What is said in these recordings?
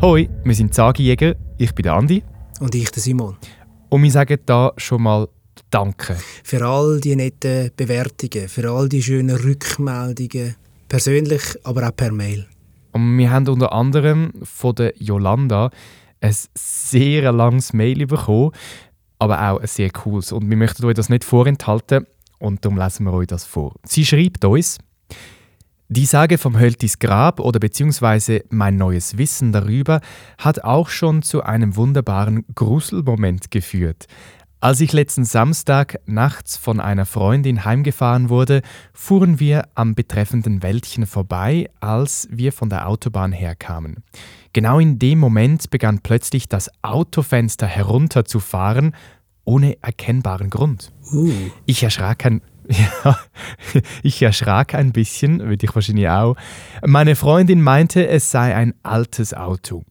Hoi, wir sind Sagijäger. Ich bin der Andi. Und ich, der Simon. Und wir sagen da schon mal Danke. Für all die netten Bewertungen, für all die schönen Rückmeldungen, persönlich, aber auch per Mail. Und wir haben unter anderem von der Yolanda ein sehr langes Mail bekommen, aber auch ein sehr cooles. Und wir möchten euch das nicht vorenthalten und darum lesen wir euch das vor. Sie schreibt uns, die Sage vom Höltis Grab oder beziehungsweise mein neues Wissen darüber hat auch schon zu einem wunderbaren Gruselmoment geführt. Als ich letzten Samstag nachts von einer Freundin heimgefahren wurde, fuhren wir am betreffenden Wäldchen vorbei, als wir von der Autobahn herkamen. Genau in dem Moment begann plötzlich das Autofenster herunterzufahren, ohne erkennbaren Grund. Uh. Ich erschrak ein ja, ich erschrak ein bisschen, würde ich wahrscheinlich auch. Meine Freundin meinte, es sei ein altes Auto.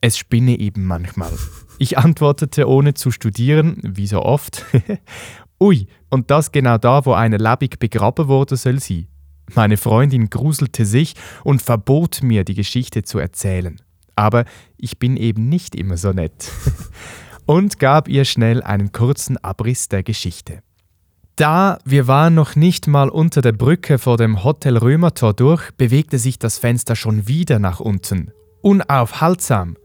Es spinne eben manchmal. Ich antwortete ohne zu studieren, wie so oft. Ui, und das genau da, wo eine Labig begraben wurde, soll sie. Meine Freundin gruselte sich und verbot mir, die Geschichte zu erzählen. Aber ich bin eben nicht immer so nett. und gab ihr schnell einen kurzen Abriss der Geschichte. Da wir waren noch nicht mal unter der Brücke vor dem Hotel Römertor durch, bewegte sich das Fenster schon wieder nach unten. Unaufhaltsam.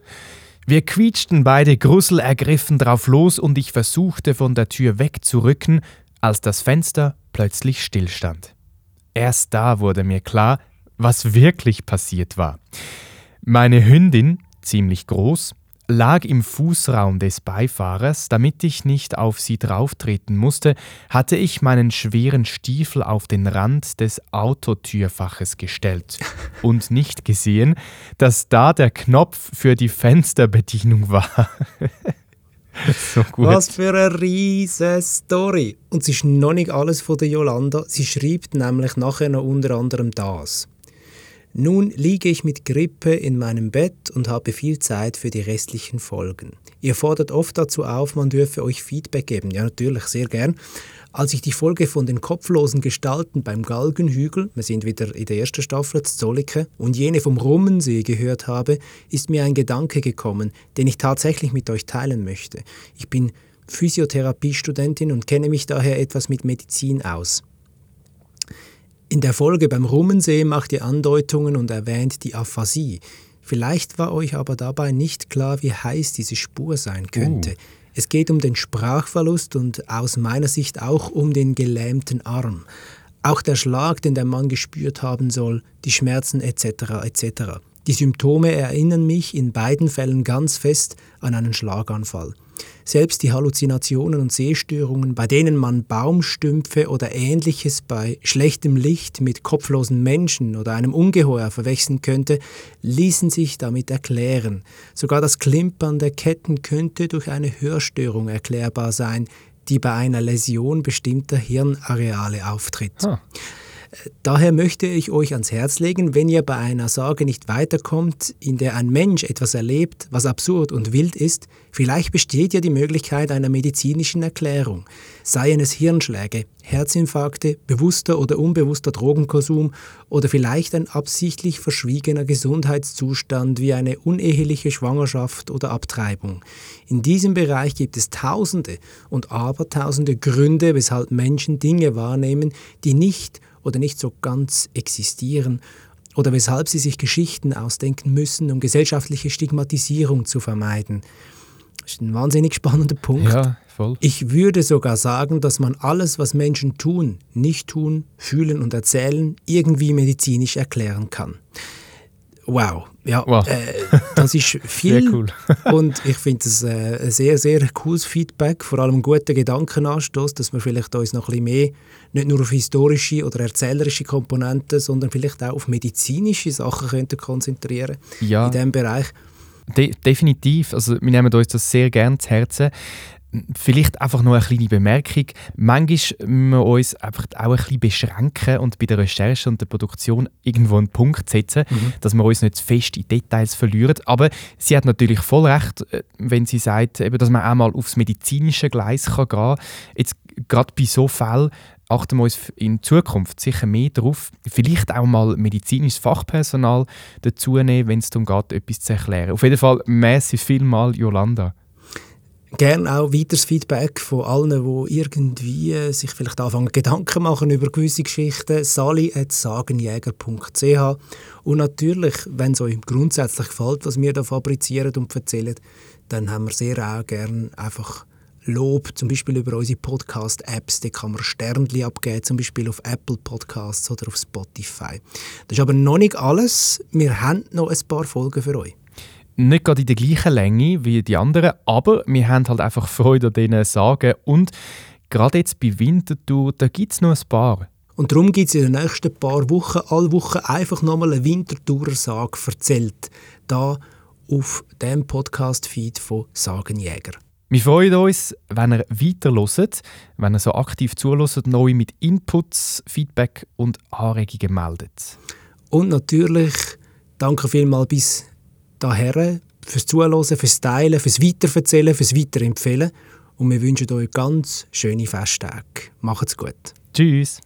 Wir quietschten beide gruselergriffen drauf los und ich versuchte von der Tür wegzurücken, als das Fenster plötzlich stillstand. Erst da wurde mir klar, was wirklich passiert war. Meine Hündin, ziemlich groß, lag im Fußraum des Beifahrers, damit ich nicht auf sie drauftreten musste, hatte ich meinen schweren Stiefel auf den Rand des Autotürfaches gestellt und nicht gesehen, dass da der Knopf für die Fensterbedienung war. so Was für eine riesige Story! Und es ist noch nicht alles von der Yolanda. Sie schreibt nämlich nachher noch unter anderem das. Nun liege ich mit Grippe in meinem Bett und habe viel Zeit für die restlichen Folgen. Ihr fordert oft dazu auf, man dürfe euch Feedback geben. Ja, natürlich, sehr gern. Als ich die Folge von den kopflosen Gestalten beim Galgenhügel, wir sind wieder in der ersten Staffel, Zollicke, und jene vom Rummensee gehört habe, ist mir ein Gedanke gekommen, den ich tatsächlich mit euch teilen möchte. Ich bin Physiotherapiestudentin und kenne mich daher etwas mit Medizin aus. In der Folge beim Rummensee macht ihr Andeutungen und erwähnt die Aphasie. Vielleicht war euch aber dabei nicht klar, wie heiß diese Spur sein könnte. Uh. Es geht um den Sprachverlust und aus meiner Sicht auch um den gelähmten Arm. Auch der Schlag, den der Mann gespürt haben soll, die Schmerzen etc. etc. Die Symptome erinnern mich in beiden Fällen ganz fest an einen Schlaganfall. Selbst die Halluzinationen und Sehstörungen, bei denen man Baumstümpfe oder ähnliches bei schlechtem Licht mit kopflosen Menschen oder einem Ungeheuer verwechseln könnte, ließen sich damit erklären. Sogar das Klimpern der Ketten könnte durch eine Hörstörung erklärbar sein, die bei einer Läsion bestimmter Hirnareale auftritt. Huh. Daher möchte ich euch ans Herz legen, wenn ihr bei einer Sage nicht weiterkommt, in der ein Mensch etwas erlebt, was absurd und wild ist, vielleicht besteht ja die Möglichkeit einer medizinischen Erklärung, seien es Hirnschläge, Herzinfarkte, bewusster oder unbewusster Drogenkonsum oder vielleicht ein absichtlich verschwiegener Gesundheitszustand wie eine uneheliche Schwangerschaft oder Abtreibung. In diesem Bereich gibt es Tausende und Abertausende Gründe, weshalb Menschen Dinge wahrnehmen, die nicht oder nicht so ganz existieren oder weshalb sie sich Geschichten ausdenken müssen, um gesellschaftliche Stigmatisierung zu vermeiden. Das ist ein wahnsinnig spannender Punkt. Ja, voll. Ich würde sogar sagen, dass man alles, was Menschen tun, nicht tun, fühlen und erzählen, irgendwie medizinisch erklären kann. Wow, ja, wow. Äh, das ist viel sehr cool. und ich finde es äh, ein sehr, sehr cooles Feedback, vor allem ein guter Gedankenanstoß, dass wir vielleicht uns noch ein bisschen mehr, nicht nur auf historische oder erzählerische Komponenten, sondern vielleicht auch auf medizinische Sachen könnten konzentrieren ja. in diesem Bereich. De definitiv, also wir nehmen uns das sehr gerne zu Herzen. Vielleicht einfach noch eine kleine Bemerkung. Manchmal müssen wir uns einfach auch ein bisschen beschränken und bei der Recherche und der Produktion irgendwo einen Punkt setzen, mhm. dass wir uns nicht zu fest in Details verlieren. Aber sie hat natürlich voll recht, äh, wenn sie sagt, eben, dass man auch mal aufs medizinische Gleis kann gehen kann. Jetzt gerade bei so Fällen, achten wir uns in Zukunft sicher mehr darauf, vielleicht auch mal medizinisches Fachpersonal dazu nehmen, wenn es darum geht, etwas zu erklären. Auf jeden Fall massiv viel mal Jolanda. Gerne auch weiteres Feedback von allen, die irgendwie sich vielleicht anfangen Gedanken machen über gewisse Geschichten. sali.sagenjäger.ch Und natürlich, wenn es euch grundsätzlich gefällt, was wir da fabrizieren und erzählen, dann haben wir sehr auch gerne einfach Lob, zum Beispiel über unsere Podcast-Apps. Da kann man Sternchen abgeben, zum Beispiel auf Apple Podcasts oder auf Spotify. Das ist aber noch nicht alles. Wir haben noch ein paar Folgen für euch nicht gerade in der gleichen Länge wie die anderen, aber wir haben halt einfach Freude an diesen Sagen und gerade jetzt bei Winterthur, da gibt es noch ein paar. Und darum gibt es in den nächsten paar Wochen, alle Wochen einfach nochmal eine Winterthurer Sage erzählt. Da auf dem Podcast-Feed von Sagenjäger. Wir freuen uns, wenn ihr weiter hört, wenn ihr so aktiv zuhört, neu mit Inputs, Feedback und Anregungen meldet. Und natürlich danke vielmals bis daher fürs Zuhören, fürs Teilen, fürs Weiterverzählen, fürs Weiterempfehlen. Und wir wünschen euch ganz schöne Festtage. Macht's gut. Tschüss.